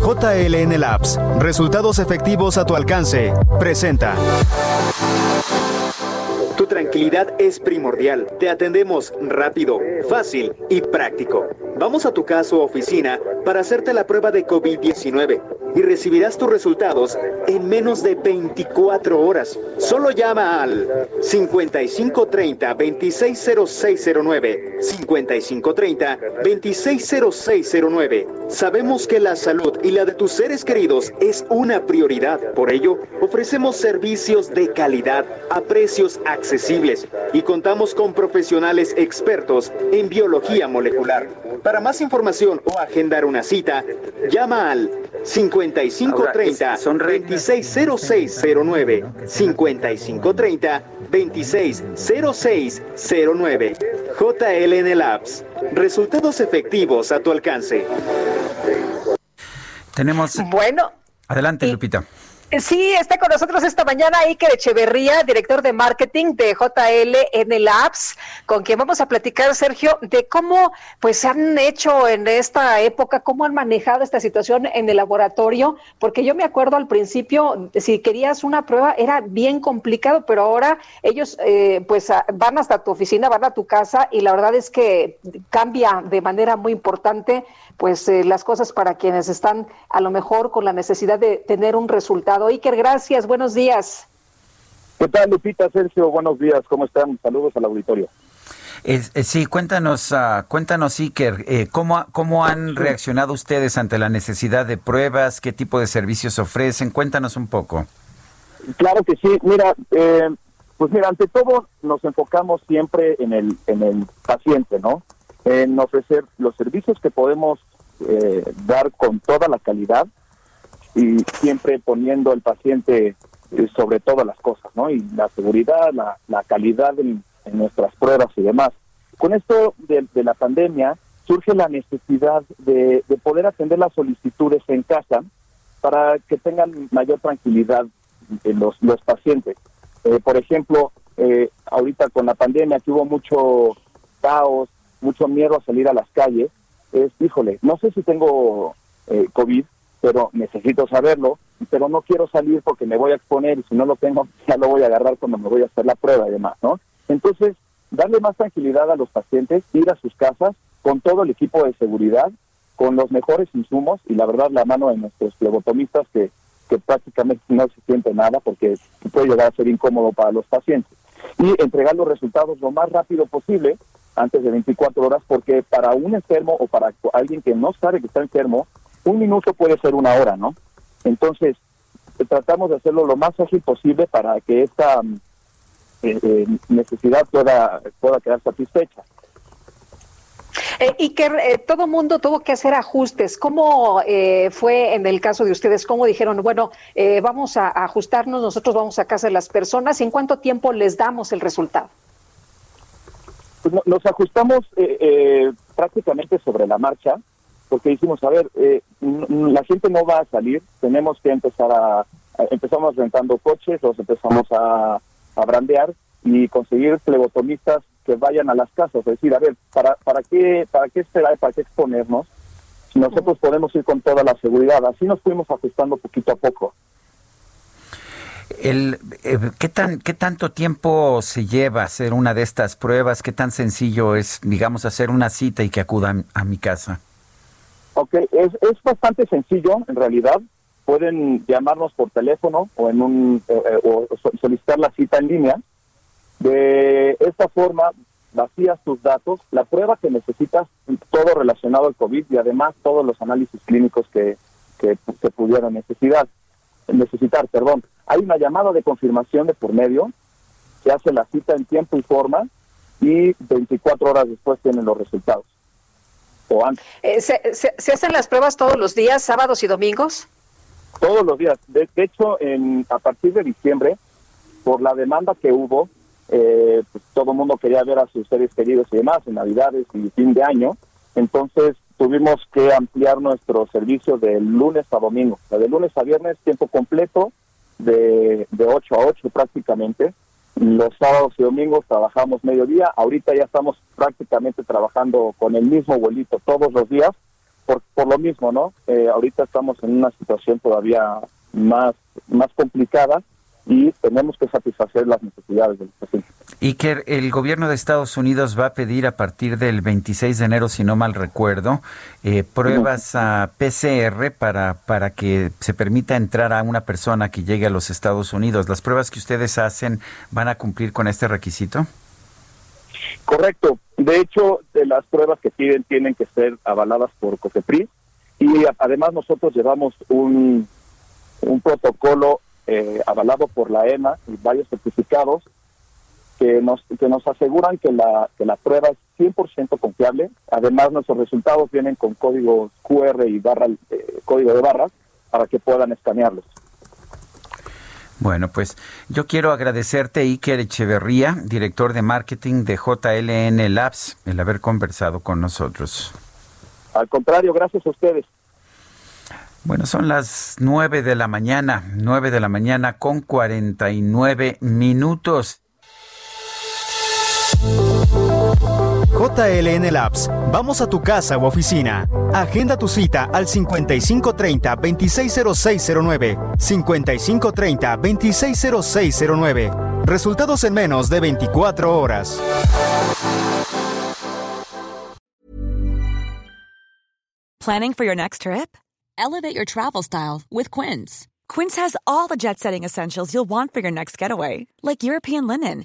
JLN Labs, resultados efectivos a tu alcance, presenta. Tranquilidad es primordial. Te atendemos rápido, fácil y práctico. Vamos a tu casa o oficina para hacerte la prueba de COVID-19 y recibirás tus resultados en menos de 24 horas. Solo llama al 5530-260609. 5530-260609. Sabemos que la salud y la de tus seres queridos es una prioridad. Por ello, ofrecemos servicios de calidad a precios accesibles y contamos con profesionales expertos en biología molecular. Para más información o agendar una cita, llama al 5530 260609 5530 260609 JLN Labs. Resultados efectivos a tu alcance. Tenemos. Bueno. Adelante, Lupita. Sí, está con nosotros esta mañana Iker Echeverría, director de marketing de JLN Labs, con quien vamos a platicar, Sergio, de cómo pues se han hecho en esta época, cómo han manejado esta situación en el laboratorio, porque yo me acuerdo al principio, si querías una prueba era bien complicado, pero ahora ellos eh, pues van hasta tu oficina, van a tu casa y la verdad es que cambia de manera muy importante pues eh, las cosas para quienes están a lo mejor con la necesidad de tener un resultado. Iker, gracias, buenos días. ¿Qué tal, Lupita, Sergio? Buenos días, ¿cómo están? Saludos al auditorio. Eh, sí, cuéntanos, uh, cuéntanos Iker, eh, ¿cómo, ¿cómo han reaccionado ustedes ante la necesidad de pruebas? ¿Qué tipo de servicios ofrecen? Cuéntanos un poco. Claro que sí, mira, eh, pues mira, ante todo nos enfocamos siempre en el, en el paciente, ¿no? En ofrecer los servicios que podemos eh, dar con toda la calidad y siempre poniendo el paciente eh, sobre todas las cosas, ¿no? Y la seguridad, la, la calidad en, nuestras pruebas y demás. Con esto de, de la pandemia surge la necesidad de, de, poder atender las solicitudes en casa para que tengan mayor tranquilidad los, los pacientes. Eh, por ejemplo, eh, ahorita con la pandemia que hubo mucho caos, mucho miedo a salir a las calles, es, híjole, no sé si tengo eh, COVID, pero necesito saberlo, pero no quiero salir porque me voy a exponer y si no lo tengo, ya lo voy a agarrar cuando me voy a hacer la prueba y demás, ¿no? Entonces, darle más tranquilidad a los pacientes, ir a sus casas con todo el equipo de seguridad, con los mejores insumos y la verdad la mano de nuestros flebotomistas que, que prácticamente no se siente nada porque puede llegar a ser incómodo para los pacientes. Y entregar los resultados lo más rápido posible, antes de 24 horas, porque para un enfermo o para alguien que no sabe que está enfermo, un minuto puede ser una hora, ¿no? Entonces, tratamos de hacerlo lo más ágil posible para que esta eh, eh, necesidad pueda, pueda quedar satisfecha. Eh, y que eh, todo mundo tuvo que hacer ajustes. ¿Cómo eh, fue en el caso de ustedes? ¿Cómo dijeron, bueno, eh, vamos a, a, ajustarnos, nosotros vamos a casa de las personas y en cuánto tiempo les damos el resultado? Pues no, nos ajustamos eh, prácticamente sobre la marcha porque dijimos, a ver, la gente no va a salir, tenemos que empezar a, a empezamos rentando coches, los empezamos a, a brandear y conseguir flebotomistas que vayan a las casas, es decir, a ver, ¿para, para qué para qué esperar, para qué exponernos? Si nosotros podemos ir con toda la seguridad, así nos fuimos ajustando poquito a poco. El, eh, ¿qué, tan, ¿Qué tanto tiempo se lleva hacer una de estas pruebas? ¿Qué tan sencillo es, digamos, hacer una cita y que acudan a mi casa? Es, bastante sencillo en realidad. Pueden llamarnos por teléfono o en un eh, o solicitar la cita en línea de esta forma, vacías tus datos, la prueba que necesitas, todo relacionado al COVID y además todos los análisis clínicos que, que, que pudieran necesidad, necesitar. Perdón. Hay una llamada de confirmación de por medio, que hace la cita en tiempo y forma y 24 horas después tienen los resultados. O antes. Eh, ¿se, se, hacen las pruebas todos los días, sábados y domingos? Todos los días. De, hecho, en, a partir de diciembre, por la demanda que hubo, eh, pues, todo el mundo quería ver a sus seres queridos y demás en Navidades y fin de año. Entonces tuvimos que ampliar nuestro servicio de lunes a domingo. de lunes a viernes, tiempo completo, de, de 8 a 8 prácticamente. Los sábados y domingos trabajamos mediodía. Ahorita ya estamos prácticamente trabajando con el mismo vuelito todos los días, por, por lo mismo, ¿no? Eh, ahorita estamos en una situación todavía más, más complicada y tenemos que satisfacer las necesidades del paciente. Y que el gobierno de Estados Unidos va a pedir a partir del 26 de enero, si no mal recuerdo, eh, pruebas a PCR para, para que se permita entrar a una persona que llegue a los Estados Unidos. ¿Las pruebas que ustedes hacen van a cumplir con este requisito? Correcto. De hecho, las pruebas que piden tienen que ser avaladas por COFEPRIS y además nosotros llevamos un, un protocolo eh, avalado por la EMA y varios certificados que nos, que nos aseguran que la, que la prueba es 100% confiable. Además, nuestros resultados vienen con código QR y barra, eh, código de barras para que puedan escanearlos. Bueno, pues yo quiero agradecerte, Iker Echeverría, director de marketing de JLN Labs, el haber conversado con nosotros. Al contrario, gracias a ustedes. Bueno, son las nueve de la mañana, nueve de la mañana con cuarenta y nueve minutos. JLN Labs, vamos a tu casa u oficina. Agenda tu cita al 5530-260609. 5530-260609. Resultados en menos de 24 horas. Planning for your next trip? Elevate your travel style with Quince. Quince has all the jet setting essentials you'll want for your next getaway, like European linen,